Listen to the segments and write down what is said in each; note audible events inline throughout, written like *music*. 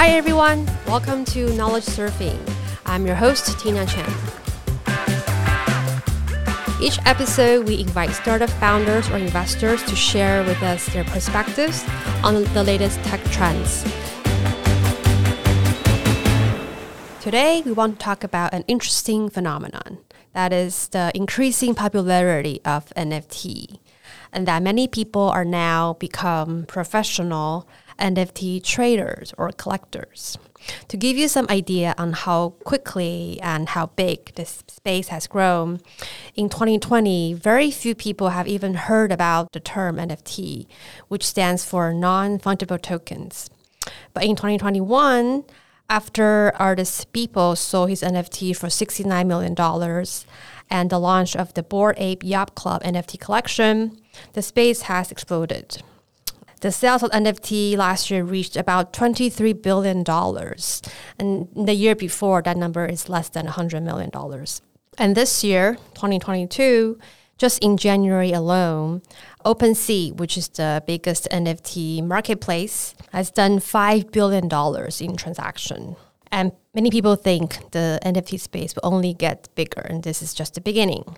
Hi, everyone. Welcome to Knowledge Surfing. I'm your host, Tina Chen. Each episode, we invite startup founders or investors to share with us their perspectives on the latest tech trends. Today, we want to talk about an interesting phenomenon that is the increasing popularity of NFT, and that many people are now become professional NFT traders or collectors. To give you some idea on how quickly and how big this space has grown, in 2020, very few people have even heard about the term NFT, which stands for non fungible tokens. But in 2021, after artist Beeple sold his NFT for $69 million and the launch of the Bored Ape Yacht Club NFT collection, the space has exploded. The sales of NFT last year reached about $23 billion. And the year before, that number is less than $100 million. And this year, 2022, just in January alone, OpenSea, which is the biggest NFT marketplace, has done $5 billion in transaction. And many people think the NFT space will only get bigger, and this is just the beginning.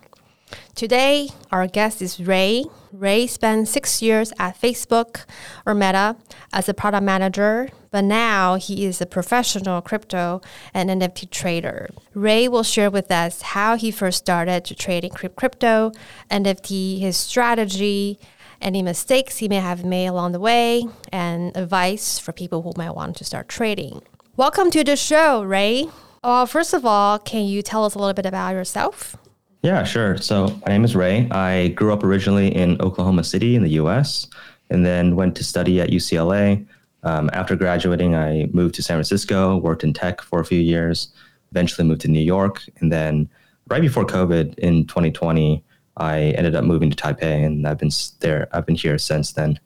Today, our guest is Ray. Ray spent six years at Facebook or Meta as a product manager, but now he is a professional crypto and NFT trader. Ray will share with us how he first started to trading crypto, NFT, his strategy, any mistakes he may have made along the way, and advice for people who might want to start trading. Welcome to the show, Ray. Well, first of all, can you tell us a little bit about yourself? Yeah, sure. So my name is Ray. I grew up originally in Oklahoma City in the US and then went to study at UCLA. Um, after graduating, I moved to San Francisco, worked in tech for a few years, eventually moved to New York. And then right before COVID in 2020, I ended up moving to Taipei and I've been there, I've been here since then.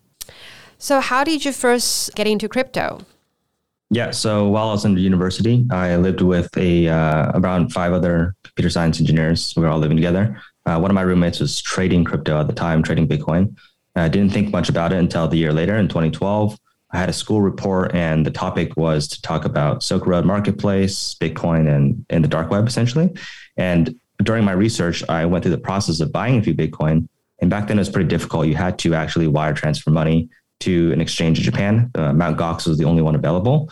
So, how did you first get into crypto? Yeah. So while I was in university, I lived with a uh, around five other computer science engineers. We were all living together. Uh, one of my roommates was trading crypto at the time, trading Bitcoin. I didn't think much about it until the year later in 2012. I had a school report, and the topic was to talk about Silk Road Marketplace, Bitcoin, and, and the dark web, essentially. And during my research, I went through the process of buying a few Bitcoin. And back then, it was pretty difficult. You had to actually wire transfer money to an exchange in Japan. Uh, Mt. Gox was the only one available.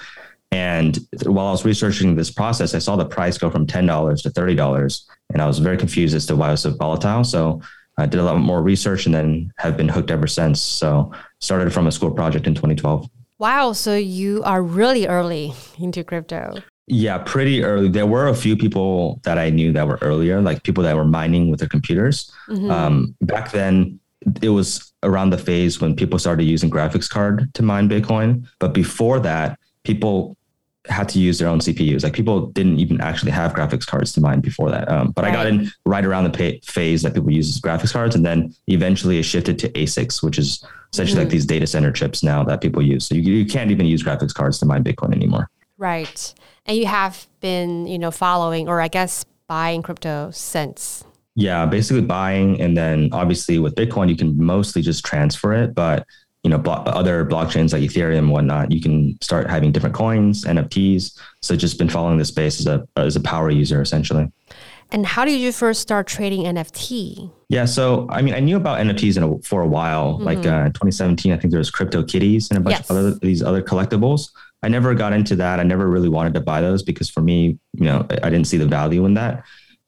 And while I was researching this process, I saw the price go from $10 to $30. And I was very confused as to why it was so volatile. So I did a lot more research and then have been hooked ever since. So started from a school project in 2012. Wow. So you are really early into crypto. Yeah, pretty early. There were a few people that I knew that were earlier, like people that were mining with their computers. Mm-hmm. Um, back then, it was around the phase when people started using graphics card to mine Bitcoin. But before that, people had to use their own CPUs. Like people didn't even actually have graphics cards to mine before that. Um, but right. I got in right around the pay- phase that people use graphics cards, and then eventually it shifted to ASICs, which is essentially mm-hmm. like these data center chips now that people use. So you, you can't even use graphics cards to mine Bitcoin anymore. Right, and you have been, you know, following or I guess buying crypto since. Yeah, basically buying, and then obviously with Bitcoin, you can mostly just transfer it, but you know, blo- other blockchains like Ethereum and whatnot, you can start having different coins, NFTs. So just been following the space as a as a power user essentially. And how did you first start trading NFT? Yeah, so I mean, I knew about NFTs a, for a while. Mm-hmm. Like uh, 2017, I think there was Crypto Kitties and a bunch yes. of other these other collectibles. I never got into that. I never really wanted to buy those because for me, you know, I didn't see the value in that.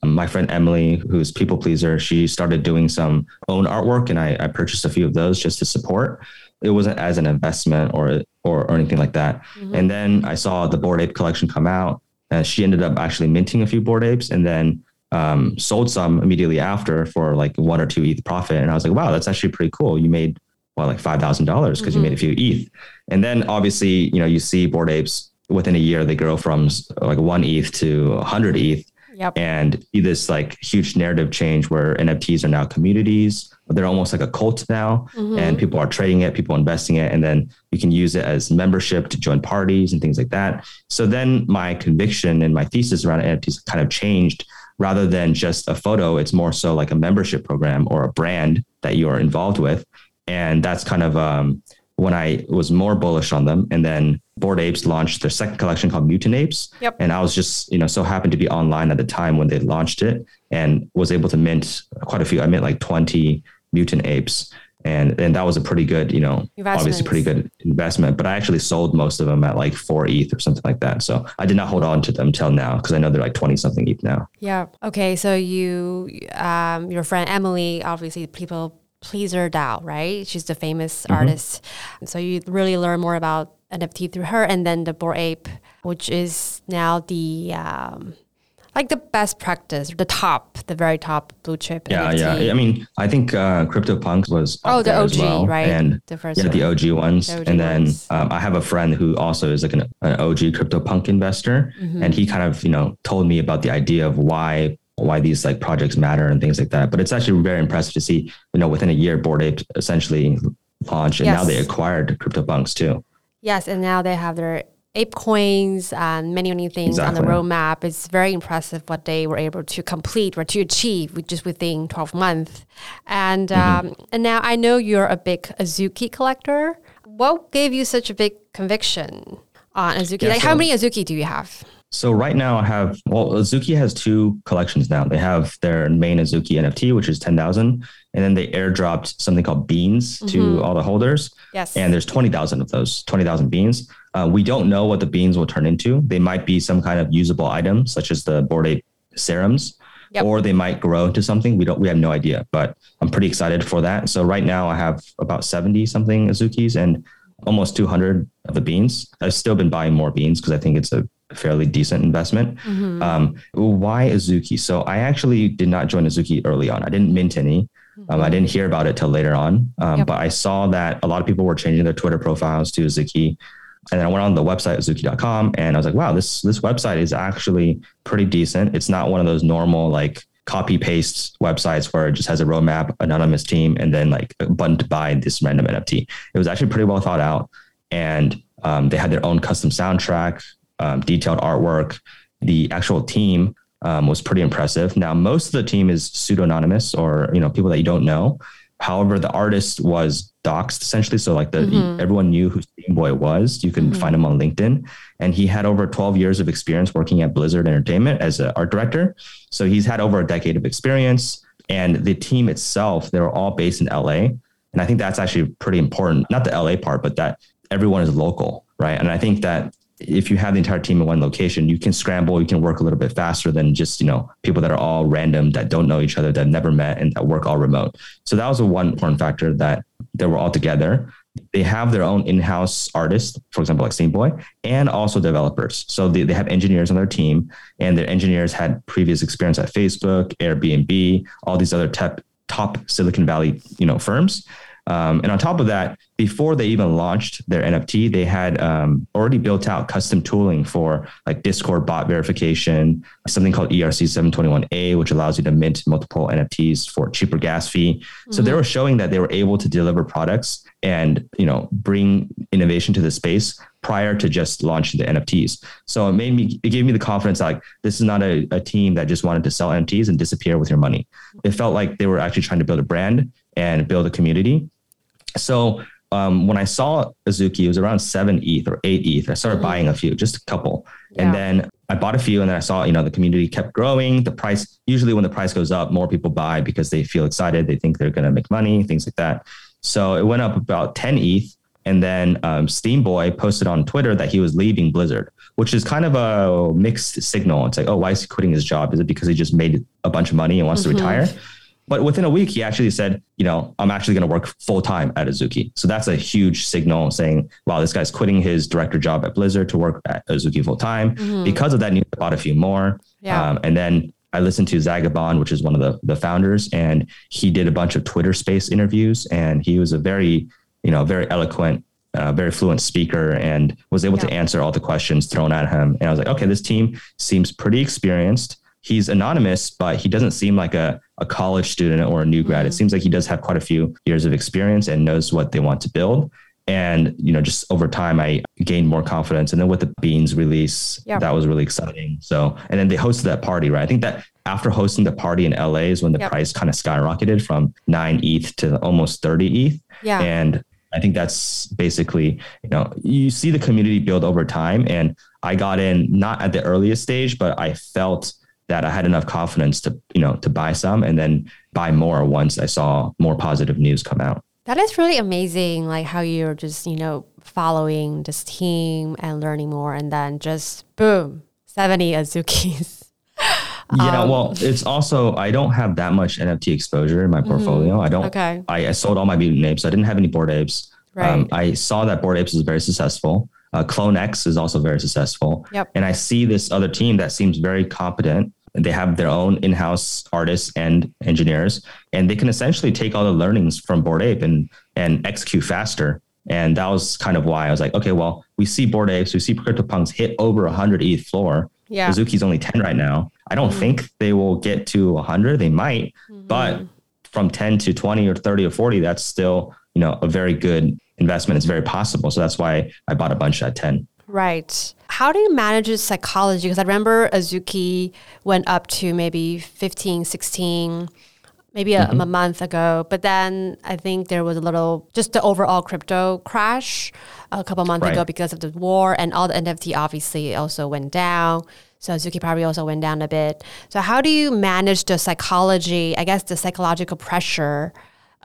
Um, my friend Emily, who's pplpleasr, she started doing some own artwork, and I, I purchased a few of those just to support it wasn't as an investment or or, or anything like that. Mm-hmm. And then I saw the Bored Ape collection come out, and she ended up actually minting a few Bored Apes, and then um, sold some immediately after for like one or two ETH profit. And I was like, wow, that's actually pretty cool. You made well like five thousand dollars because mm-hmm. you made a few ETH. And then obviously, you know, you see Bored Apes within a year they grow from like one ETH to hundred ETH. Yep. And see this like huge narrative change where NFTs are now communities they're almost like a cult now mm-hmm. and people are trading it people investing it and then you can use it as membership to join parties and things like that so then my conviction and my thesis around nfts kind of changed rather than just a photo it's more so like a membership program or a brand that you are involved with and that's kind of um, when I was more bullish on them. And then Bored Apes launched their second collection called Mutant Apes. Yep. And I was just, you know, so happened to be online at the time when they launched it and was able to mint quite a few. I mint like 20 mutant apes. And and that was a pretty good, you know, obviously pretty good investment. But I actually sold most of them at like four ETH or something like that. So I did not hold on to them till now because I know they're like 20 something ETH now. Yeah. Okay. So you um your friend Emily, obviously people pleaser DAO, right? She's the famous mm-hmm. artist. So you really learn more about NFT through her, and then the Bored Ape, which is now the um, like the best practice, the top, the very top blue chip. Yeah, NFT. yeah. I mean, I think uh, CryptoPunks was oh the OG, well. right? And the first yeah, one. the OG ones. The OG and then ones. Um, I have a friend who also is like an, an OG CryptoPunk investor, Mm-hmm. and he kind of you know told me about the idea of why why these like projects matter and things like that. But it's actually very impressive to see you know within a year, Bored Ape essentially launched, and now they acquired CryptoPunks too. Yes, and now they have their ape coins and many many things on the roadmap. It's very impressive what they were able to complete or to achieve with- just within twelve months. And Mm-hmm. um, and now I know you're a big Azuki collector. What gave you such a big conviction on Azuki? Yeah, like, how so- many Azuki do you have? So right now I have well Azuki has two collections now. They have their main Azuki NFT, which is ten thousand, and then they airdropped something called beans to all the holders. Yes. And there's twenty thousand of those, twenty thousand beans. Uh, we don't know what the beans will turn into. They might be some kind of usable item, such as the Bored Ape serums, Yep. or they might grow into something. We don't. We have no idea, but I'm pretty excited for that. So right now I have about seventy something Azukis and almost two hundred of the beans. I've still been buying more beans because I think it's a fairly decent investment. Um, why Azuki? So I actually did not join Azuki early on. I didn't mint any. Um, I didn't hear about it till later on. Um, Yep. But I saw that a lot of people were changing their Twitter profiles to Azuki. And then I went on the website azuki.com and I was like, wow, this this website is actually pretty decent. It's not one of those normal like copy paste websites where it just has a roadmap, anonymous team, and then like a button to buy this random NFT. It was actually pretty well thought out. And um, they had their own custom soundtrack, um, detailed artwork. The actual team um, was pretty impressive. Now, most of the team is pseudonymous or you know people that you don't know. However, the artist was doxxed essentially, so like the everyone knew who Steamboy was. You can find him on LinkedIn, and he had over 12 years of experience working at Blizzard Entertainment as an art director. So he's had over a decade of experience, and the team itself they were all based in LA, and I think that's actually pretty important. Not the LA part, but that everyone is local, right? And I think that if you have the entire team in one location, you can scramble, you can work a little bit faster than just, you know, people that are all random that don't know each other, that never met and that work all remote. So that was a one important factor that they were all together. They have their own in-house artists, for example, like Steamboy, and also developers. So they, they have engineers on their team and their engineers had previous experience at Facebook, Airbnb, all these other tech, top Silicon Valley, you know, firms. Um, and on top of that, before they even launched their NFT, they had um, already built out custom tooling for like Discord bot verification, something called ERC 721A, which allows you to mint multiple NFTs for cheaper gas fee. So they were showing that they were able to deliver products and you know bring innovation to the space prior to just launching the NFTs. So it made me, it gave me the confidence like this is not a, a team that just wanted to sell NFTs and disappear with your money. It felt like they were actually trying to build a brand and build a community. So um, when I saw Azuki, it was around seven ETH or eight ETH. I started buying a few, just a couple. Yeah. And then I bought a few and then I saw, you know, the community kept growing. The price, usually when the price goes up, more people buy because they feel excited. They think they're going to make money, things like that. So it went up about 10 ETH. And then um, Steamboy posted on Twitter that he was leaving Blizzard, which is kind of a mixed signal. It's like, oh, why is he quitting his job? Is it because he just made a bunch of money and wants to retire? But within a week, he actually said, you know, I'm actually going to work full time at Azuki. So that's a huge signal saying, wow, this guy's quitting his director job at Blizzard to work at Azuki full time. Because of that, he bought a few more. Yeah. Um, and then I listened to Zagabond, which is one of the, the founders, and he did a bunch of Twitter space interviews. And he was a very, you know, very eloquent, uh, very fluent speaker and was able to answer all the questions thrown at him. And I was like, okay, this team seems pretty experienced. He's anonymous, but he doesn't seem like a, a college student or a new grad. It mm-hmm. seems like he does have quite a few years of experience and knows what they want to build. And, you know, just over time, I gained more confidence. And then with the Beans release, Yeah. that was really exciting. So, and then they hosted that party, right? I think that after hosting the party in LA is when the Yep. price kind of skyrocketed from nine ETH to almost 30 ETH. Yeah. And I think that's basically, you know, you see the community build over time. And I got in not at the earliest stage, but I felt that I had enough confidence to, you know, to buy some and then buy more once I saw more positive news come out. That is really amazing, like how you're just, you know, following this team and learning more and then just boom, 70 Azukis. *laughs* Yeah, um, well, it's also I don't have that much NFT exposure in my mm-hmm. portfolio. Mm-hmm. I don't. Okay. I, I, sold all my mutant apes. I didn't have any Bored Apes. Right. Um, I saw that Bored Apes was very successful. Uh, Clone X is also very successful. Yep. And I see this other team that seems very competent. They have their own in-house artists and engineers, and they can essentially take all the learnings from Bored Ape and and execute faster. And that was kind of why I was like, okay, well, we see Bored Apes, we see CryptoPunks hit over 100 ETH floor. Yeah. Azuki's only 10 right now. I don't mm-hmm. think they will get to 100. They might, mm-hmm. but from 10 to 20 or 30 or 40, that's still, you know, a very good investment. It's very possible. So that's why I bought a bunch at 10. Right. How do you manage the psychology? Because I remember Azuki went up to maybe 15, 16 maybe a, mm-hmm. a, month ago. But then I think there was a little, just the overall crypto crash a couple months right. ago because of the war, and all the NFT obviously also went down. So Azuki probably also went down a bit. So how do you manage the psychology? I guess the psychological pressure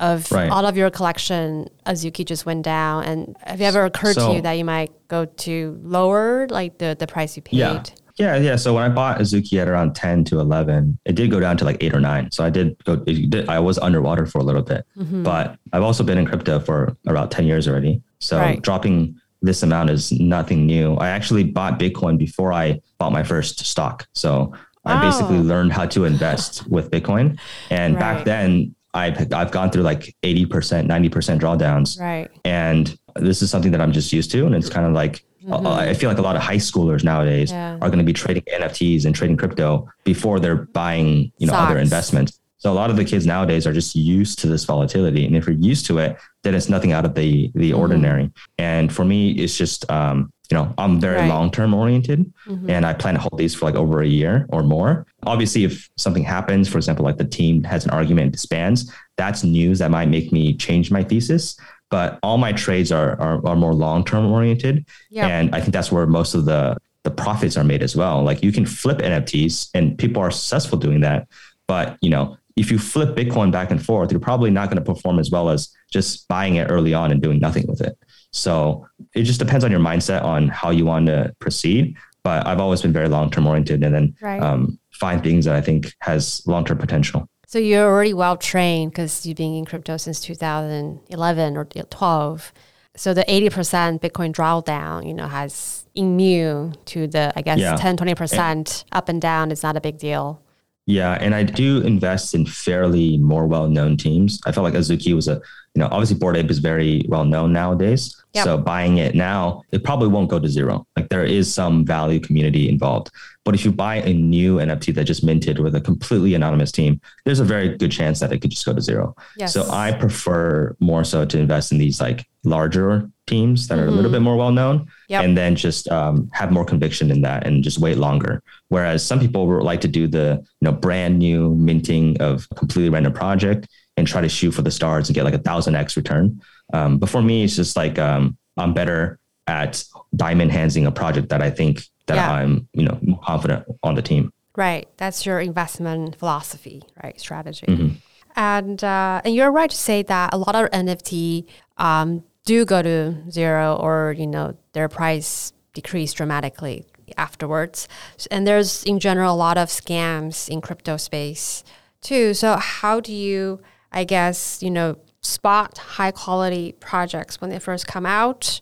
of right. all of your collection. Azuki just went down, and have you ever occurred so, to you that you might go to lower like the the price you paid? Yeah. Yeah, yeah. So when I bought Azuki at around 10 to 11, it did go down to like eight or nine. So I did go, did, I was underwater for a little bit, mm-hmm. but I've also been in crypto for about 10 years already. So right. dropping this amount is nothing new. I actually bought Bitcoin before I bought my first stock. So I basically oh. learned how to invest with Bitcoin. And right. back then, I've, I've gone through like 80%, 90% drawdowns. Right. And this is something that I'm just used to. And it's kind of like, Mm-hmm. I feel like a lot of high schoolers nowadays yeah. are going to be trading NFTs and trading crypto before they're buying, you know, Socks. other investments. So a lot of the kids nowadays are just used to this volatility, and if you're used to it, then it's nothing out of the the mm-hmm. ordinary. And for me, it's just um, you know I'm very right. long term oriented, mm-hmm. and I plan to hold these for like over a year or more. Obviously, if something happens, for example, like the team has an argument and disbands, that's news that might make me change my thesis but all my trades are are, are more long term oriented, yep. and I think that's where most of the the profits are made as well. Like you can flip NFTs, and people are successful doing that. But you know, if you flip Bitcoin back and forth, you're probably not going to perform as well as just buying it early on and doing nothing with it. So it just depends on your mindset on how you want to proceed. But I've always been very long term oriented, and then right. um, find things that I think has long term potential. So you're already well trained because you've been in crypto since 2011 or 12. So the 80% Bitcoin drawdown, you know, has immune to the, I guess, yeah. 10, 20% and, up and down is not a big deal. Yeah. And I do invest in fairly more well known teams. I felt like Azuki was a, you know, obviously Bored Ape is very well known nowadays. Yep. So buying it now, it probably won't go to zero. Like there is some value community involved. But if you buy a new NFT that just minted with a completely anonymous team, there's a very good chance that it could just go to zero. Yes. So I prefer more so to invest in these like larger teams that mm-hmm. are a little mm-hmm. bit more well known yep. and then just um, have more conviction in that and just wait longer. Whereas some people would like to do the you know brand new minting of a completely random project and try to shoot for the stars and get like a thousand X return. Um, but for me, it's just like um, I'm better at diamond handsing a project that I think that yeah. I'm, you know, confident on the team. Right. That's your investment philosophy, right? Strategy. Mm-hmm. And uh, and you're right to say that a lot of NFT um, do go to zero or you know their price decrease dramatically afterwards. And there's in general a lot of scams in crypto space too. So how do you, I guess, you know, spot high quality projects when they first come out?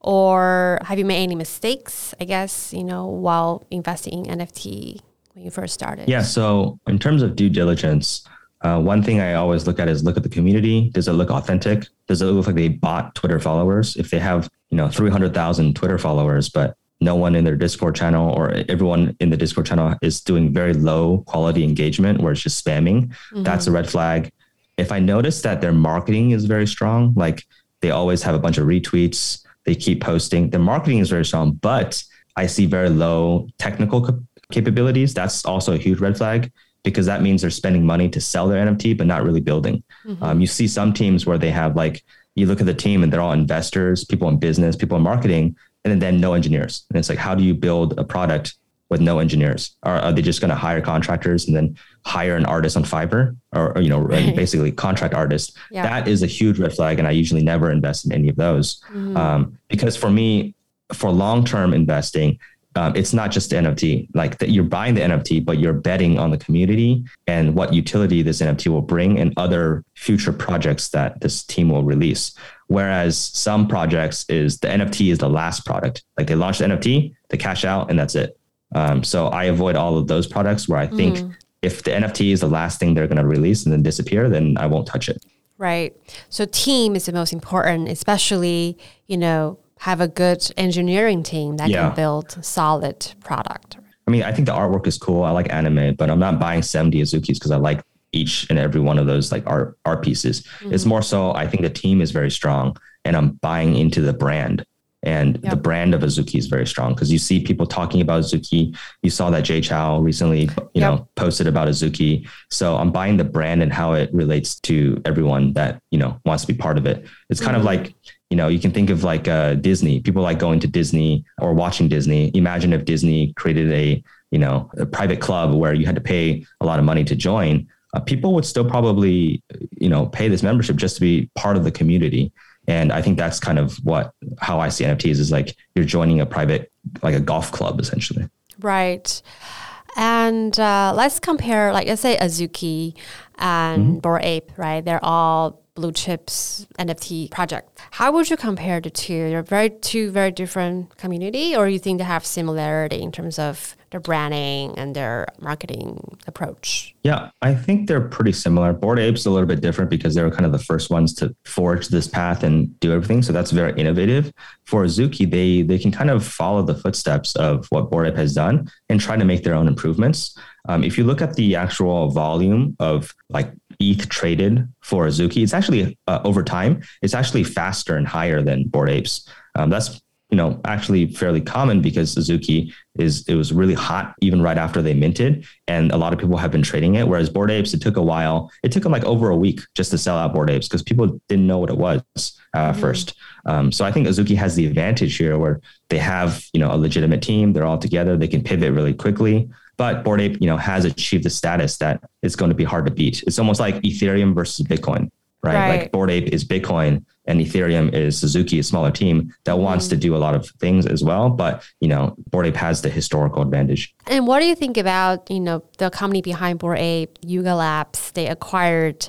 Or have you made any mistakes, I guess, you know, while investing in NFT when you first started? Yeah. So in terms of due diligence, uh, one thing I always look at is look at the community. Does it look authentic? Does it look like they bought Twitter followers? If they have, you know, 300,000 Twitter followers, but no one in their Discord channel or everyone in the Discord channel is doing very low quality engagement where it's just spamming, mm-hmm. that's a red flag. If I notice that their marketing is very strong, like they always have a bunch of retweets, they keep posting. their marketing is very strong, but I see very low technical capabilities. That's also a huge red flag. Because that means they're spending money to sell their NFT, but not really building. Mm-hmm. Um, you see some teams where they have like, you look at the team and they're all investors, people in business, people in marketing, and then no engineers. And it's like, how do you build a product with no engineers? Are, are they just going to hire contractors and then hire an artist on Fiverr or, or you know, *laughs* right. basically contract artist? Yeah. That is a huge red flag. And I usually never invest in any of those. Mm-hmm. Um, because for me, for long term investing, um, it's not just the NFT. Like that, you're buying the NFT, but you're betting on the community and what utility this NFT will bring and other future projects that this team will release. Whereas some projects is the NFT is the last product. Like they launch the NFT, they cash out, and that's it. Um, so I avoid all of those products where I think mm. if the NFT is the last thing they're going to release and then disappear, then I won't touch it. Right. So team is the most important, especially you know have a good engineering team that yeah. can build solid product. I mean, I think the artwork is cool. I like anime, but I'm not buying 70 Azukis because I like each and every one of those like art art pieces. Mm-hmm. It's more so I think the team is very strong and I'm buying into the brand. And yep. the brand of Azuki is very strong because you see people talking about Azuki. You saw that Jay Chou recently, you yep. know, posted about Azuki. So I'm buying the brand and how it relates to everyone that, you know, wants to be part of it. It's kind mm-hmm. of like, you know, you can think of like uh, Disney. People like going to Disney or watching Disney. Imagine if Disney created a, you know, a private club where you had to pay a lot of money to join. Uh, people would still probably, you know, pay this membership just to be part of the community. And I think that's kind of what how I see NFTs is like you're joining a private, like a golf club, essentially. Right. And uh, let's compare, like let's say Azuki and mm-hmm. Bored Ape, right? They're all blue chips NFT project. How would you compare the two? They're very two very different community, or you think they have similarity in terms of their branding and their marketing approach? Yeah, I think they're pretty similar. Bored Apes a little bit different because they were kind of the first ones to forge this path and do everything. So that's very innovative. For Azuki, they they can kind of follow the footsteps of what Bored Ape has done and try to make their own improvements. Um, if you look at the actual volume of like ETH traded for Azuki, it's actually uh, over time, it's actually faster and higher than Bored Apes. Um, that's you know actually fairly common because Azuki is it was really hot even right after they minted, and a lot of people have been trading it. Whereas Bored Apes, it took a while. It took them like over a week just to sell out Bored Apes because people didn't know what it was uh, mm-hmm. first. Um, so I think Azuki has the advantage here where they have you know a legitimate team. They're all together. They can pivot really quickly. But Bored Ape, you know, has achieved the status that it's going to be hard to beat. It's almost like Ethereum versus Bitcoin, right? right. Like Bored Ape is Bitcoin and Ethereum is Azuki, a smaller team that mm-hmm. wants to do a lot of things as well. But, you know, Bored Ape has the historical advantage. And what do you think about, you know, the company behind Bored Ape, Yuga Labs? They acquired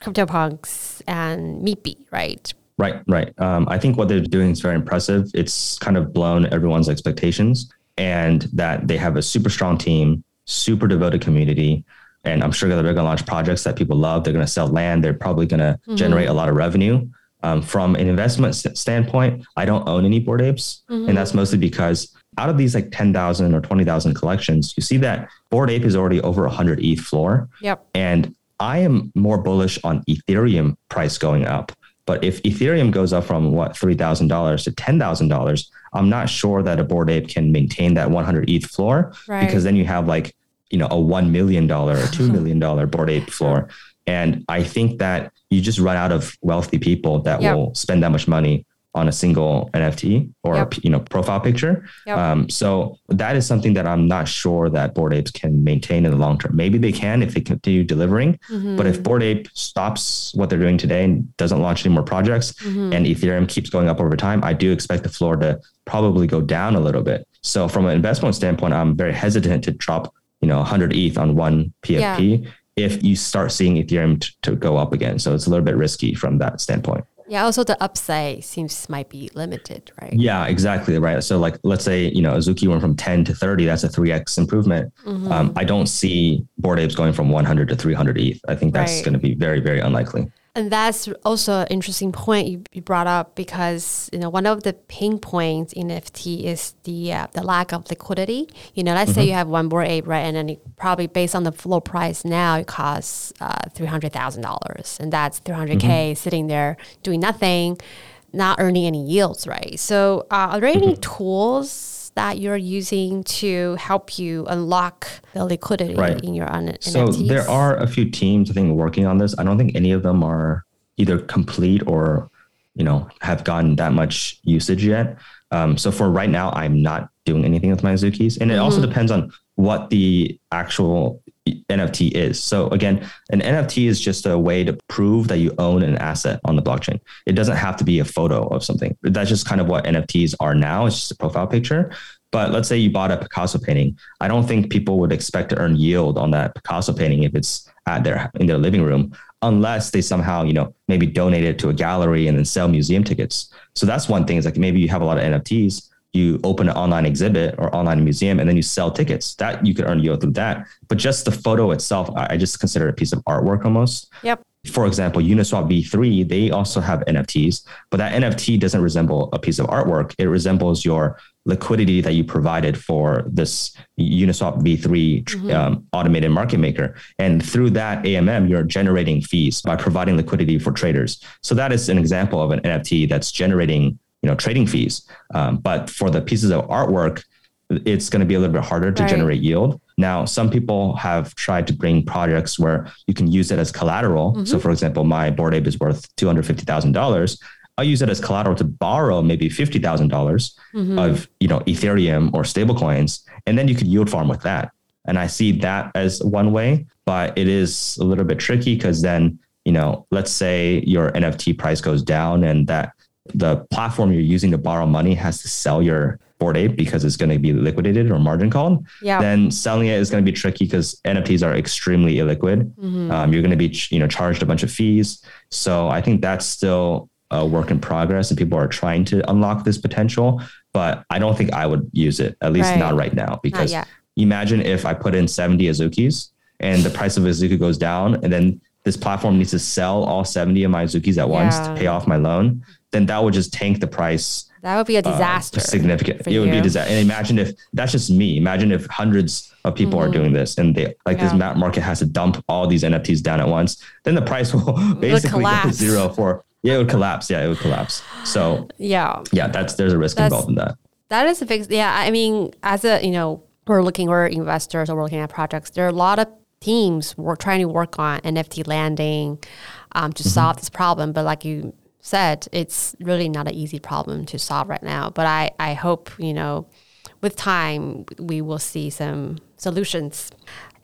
CryptoPunks and Meebits, right? Right, right. Um, I think what they're doing is very impressive. It's kind of blown everyone's expectations and that they have a super strong team, super devoted community. And I'm sure that they're going to launch projects that people love. They're going to sell land. They're probably going to mm-hmm. generate a lot of revenue. Um, from an investment standpoint, I don't own any Bored Apes. Mm-hmm. And that's mostly because out of these like 10,000 or 20,000 collections, you see that Bored Ape is already over 100 ETH floor. Yep. And I am more bullish on Ethereum price going up. But if Ethereum goes up from what $3,000 to $10,000, I'm not sure that a Bored Ape can maintain that 100 ETH floor right. because then you have like, you know, a $1 million or *laughs* $2 million Bored Ape floor. And I think that you just run out of wealthy people that yep. will spend that much money on a single NFT or yep. you know profile picture. Yep. Um, so that is something that I'm not sure that Bored Apes can maintain in the long term. Maybe they can if they continue delivering, mm-hmm. but if Bored Ape stops what they're doing today and doesn't launch any more projects, mm-hmm. and Ethereum keeps going up over time, I do expect the floor to probably go down a little bit. So from an investment standpoint, I'm very hesitant to drop you know 100 ETH on one PFP. Yeah. If you start seeing Ethereum t- to go up again, so it's a little bit risky from that standpoint. Yeah, also the upside seems might be limited, right? Yeah, exactly, right. So like let's say, you know, Azuki went from 10 to 30, that's a 3x improvement. Mm-hmm. Um, I don't see Bored Apes going from 100 to 300 ETH. I think that's right. going to be very, very unlikely. And that's also an interesting point you, you, brought up because you know one of the pain points in NFT is the uh, the lack of liquidity. You know, let's mm-hmm. say you have one Bored Ape, right, and then it probably based on the floor price now, it costs uh, three hundred thousand dollars, and that's three hundred k mm-hmm. sitting there doing nothing, not earning any yields, right? So, uh, are there any mm-hmm. tools that you're using to help you unlock the liquidity right. in your un- so NFTs? there are a few teams I think working on this. I don't think any of them are either complete or you know have gotten that much usage yet. Um, so for right now, I'm not doing anything with my Azukis, and it mm-hmm. also depends on what the actual NFT is. So again, an NFT is just a way to prove that you own an asset on the blockchain. It doesn't have to be a photo of something. That's just kind of what NFTs are now. It's just a profile picture. But let's say you bought a Picasso painting. I don't think people would expect to earn yield on that Picasso painting if it's at their in their living room, unless they somehow, you know, maybe donate it to a gallery and then sell museum tickets. So that's one thing. Is like maybe you have a lot of NFTs you open an online exhibit or online museum and then you sell tickets. That you could earn yield through that. But just the photo itself i just consider it a piece of artwork almost. Yep. For example uniswap v3 they also have nfts but that nft doesn't resemble a piece of artwork. It resembles your liquidity that you provided for this uniswap v3 mm-hmm. um, automated market maker. And through that amm you're generating fees by providing liquidity for traders. So that is an example of an nft that's generating you know trading fees. Um, but for the pieces of artwork, it's going to be a little bit harder to right. generate yield. Now, some people have tried to bring projects where you can use it as collateral. Mm-hmm. So, for example, my Bored Ape is worth two hundred fifty thousand dollars. I'll use it as collateral to borrow maybe fifty thousand mm-hmm. dollars of you know Ethereum or stablecoins, and then you could yield farm with that. And I see that as one way, but it is a little bit tricky because then you know, let's say your NFT price goes down and that the platform you're using to borrow money has to sell your Bored Ape because it's going to be liquidated or margin called, yeah. then selling it is going to be tricky because NFTs are extremely illiquid. Mm-hmm. Um, you're going to be you know charged a bunch of fees. So I think that's still a work in progress, and people are trying to unlock this potential. But I don't think I would use it, at least right. not right now, because imagine if I put in 70 Azukis and the price of Azuki goes down, and then this platform needs to sell all 70 of my Azukis at yeah. once to pay off my loan then that would just tank the price. That would be a uh, disaster. Uh, significant. It would be a disaster. And imagine if that's just me. Imagine if hundreds of people mm-hmm. are doing this and they like yeah. this map market has to dump all these NFTs down at once. Then the price *laughs* will basically go to zero for yeah, it would collapse. Yeah, it would collapse. So yeah, yeah, that's there's a risk that's, involved in that. That is a big yeah. I mean, as a you know, we're looking, we're investors, or we're looking at projects. There are a lot of teams we're trying to work on NFT lending um, to mm-hmm. solve this problem. But like you said, it's really not an easy problem to solve right now. But I, I hope, you know, with time, we will see some solutions.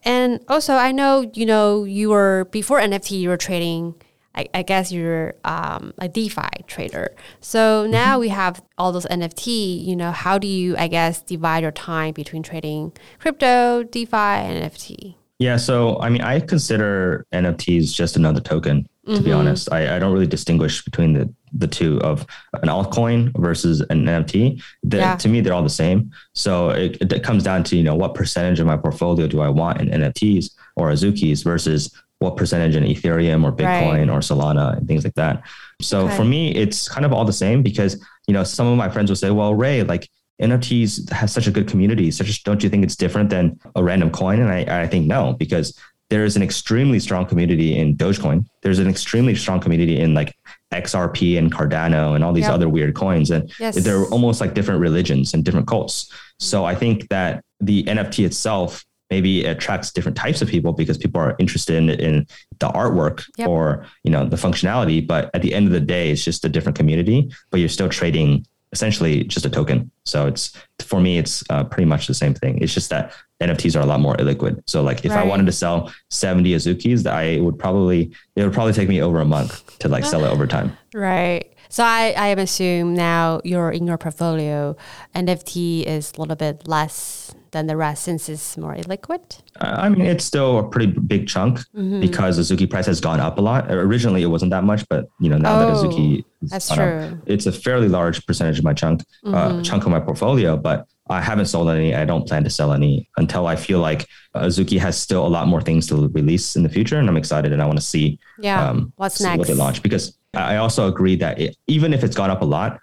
And also, I know, you know, you were, before NFT, you were trading, I, I guess you're um, a DeFi trader. So mm-hmm. now we have all those NFT, you know, how do you, I guess, divide your time between trading crypto, DeFi, and NFT? Yeah, so I mean, I consider NFTs just another token to mm-hmm. be honest. I, I don't really distinguish between the, the two of an altcoin versus an NFT. The, yeah. To me, they're all the same. So it, it comes down to, you know, what percentage of my portfolio do I want in NFTs or Azukis versus what percentage in Ethereum or Bitcoin right. or Solana and things like that. So okay. for me, it's kind of all the same because, you know, some of my friends will say, well, Ray, like NFTs has such a good community. Such don't you think it's different than a random coin? And I, I think no, because there is an extremely strong community in Dogecoin. There's an extremely strong community in like XRP and Cardano and all these yep. other weird coins. And yes. they're almost like different religions and different cults. So I think that the NFT itself maybe attracts different types of people because people are interested in, in the artwork yep. or you know the functionality. But at the end of the day, it's just a different community. But you're still trading essentially just a token. So it's for me, it's uh, pretty much the same thing. It's just that NFTs are a lot more illiquid. So like if right. I wanted to sell 70 Azukis, that I would probably it would probably take me over a month to like sell it over time. *laughs* Right. So I, I assume now you're in your portfolio, NFT is a little bit less than the rest since it's more illiquid? I mean, it's still a pretty big chunk mm-hmm. because Azuki price has gone up a lot. Originally, it wasn't that much, but you know now oh, that Azuki, that's true. Up, it's a fairly large percentage of my chunk, uh, mm-hmm. uh, chunk of my portfolio. But I haven't sold any. I don't plan to sell any until I feel like Azuki has still a lot more things to release in the future, and I'm excited and I want to see. Yeah, um, what's see next? What they launch because I also agree that it, even if it's gone up a lot,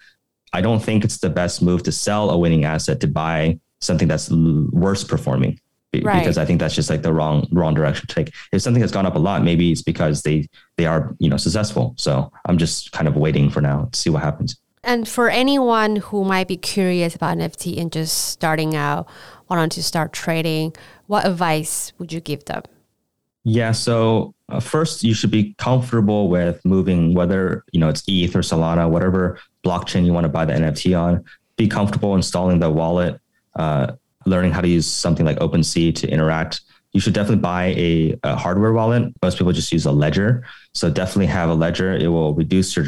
I don't think it's the best move to sell a winning asset to buy something that's worse performing right. because I think that's just like the wrong wrong direction to take. If something has gone up a lot, maybe it's because they they are you know successful. So I'm just kind of waiting for now to see what happens. And for anyone who might be curious about NFT and just starting out, wanting to start trading, what advice would you give them? Yeah, so uh, first you should be comfortable with moving whether you know it's ETH or Solana, whatever blockchain you want to buy the NFT on. Be comfortable installing the wallet, uh, learning how to use something like OpenSea to interact. You should definitely buy a, a hardware wallet. Most people just use a ledger, so definitely have a ledger. It will reduce your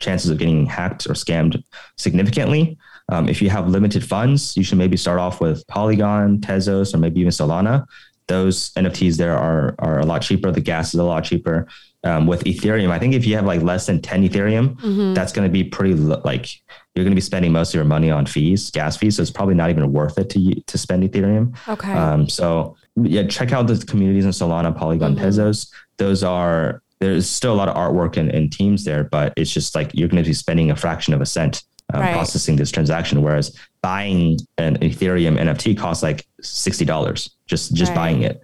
chances of getting hacked or scammed significantly. Um, if you have limited funds, you should maybe start off with Polygon, Tezos, or maybe even Solana those NFTs there are are a lot cheaper. The gas is a lot cheaper. Um, with Ethereum, I think if you have like less than 10 Ethereum, mm-hmm. that's going to be pretty like you're going to be spending most of your money on fees, gas fees. So it's probably not even worth it to to spend Ethereum. Okay. Um, so yeah, check out the communities in Solana, Polygon, mm-hmm. Tezos. Those are there's still a lot of artwork and, and teams there, but it's just like you're going to be spending a fraction of a cent um, right. processing this transaction. Whereas buying an Ethereum NFT costs like sixty dollars just just right. buying it,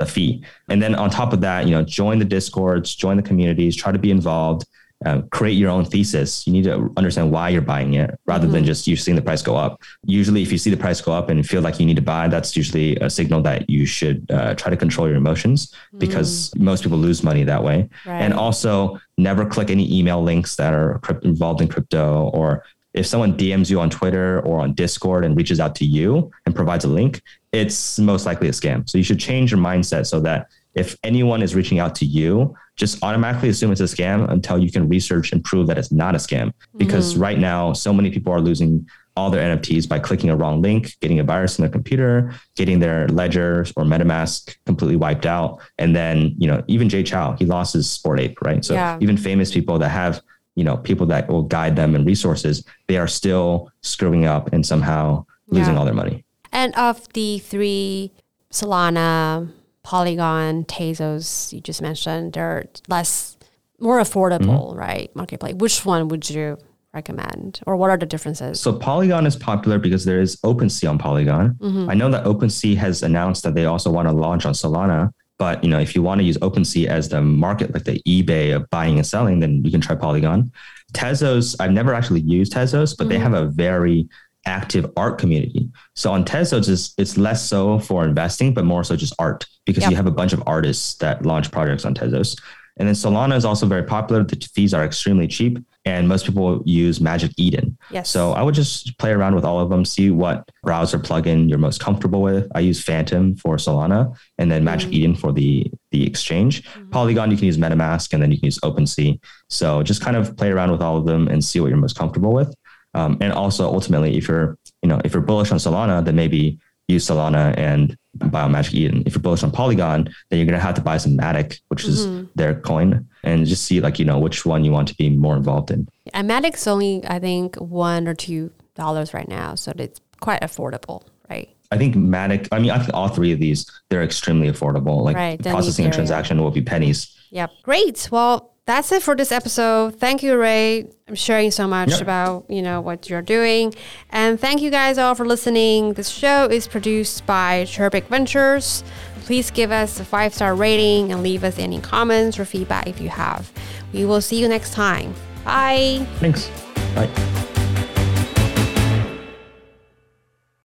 a fee. And then on top of that, you know, join the discords, join the communities, try to be involved. Uh, create your own thesis. You need to understand why you're buying it rather mm-hmm. than just you seeing the price go up. Usually, if you see the price go up and feel like you need to buy, that's usually a signal that you should uh, try to control your emotions because mm. most people lose money that way. Right. And also, never click any email links that are involved in crypto or if someone DMs you on Twitter or on Discord and reaches out to you and provides a link, it's most likely a scam. So you should change your mindset so that if anyone is reaching out to you, just automatically assume it's a scam until you can research and prove that it's not a scam. Because mm-hmm. right now, so many people are losing all their NFTs by clicking a wrong link, getting a virus in their computer, getting their ledgers or MetaMask completely wiped out. And then, you know, even Jay Chou, he lost his sport Ape, right? So yeah. even famous people that have you know people that will guide them and resources they are still screwing up and somehow losing yeah. all their money and of the three solana polygon tezos you just mentioned they're less more affordable mm-hmm. right marketplace which one would you recommend or what are the differences so polygon is popular because there is opensea on polygon mm-hmm. i know that opensea has announced that they also want to launch on solana but you know, if you want to use OpenSea as the market, like the eBay of buying and selling, then you can try Polygon. Tezos, I've never actually used Tezos, but mm-hmm. they have a very active art community. So on Tezos, it's, it's less so for investing, but more so just art because yep. you have a bunch of artists that launch projects on Tezos. And then Solana is also very popular. The fees are extremely cheap, and most people use Magic Eden. Yes. So I would just play around with all of them, see what browser plugin you're most comfortable with. I use Phantom for Solana, and then Magic mm-hmm. Eden for the the exchange. Mm-hmm. Polygon, you can use MetaMask, and then you can use OpenSea. So just kind of play around with all of them and see what you're most comfortable with. Um, and also, ultimately, if you're you know if you're bullish on Solana, then maybe use Solana and buy Magic Eden. If you're bullish on Polygon, then you're gonna have to buy some Matic, which is mm-hmm. their coin, and just see like you know which one you want to be more involved in. And Matic's only I think one or two dollars right now, so it's quite affordable, right? I think Matic. I mean, I think all three of these they're extremely affordable. Like right, processing a transaction will be pennies. Yep. Great. Well, that's it for this episode. Thank you, Ray. I'm sharing so much yep. about you know what you're doing, and thank you guys all for listening. This show is produced by Chirpic Ventures. Please give us a five star rating and leave us any comments or feedback if you have. We will see you next time. Bye. Thanks. Bye.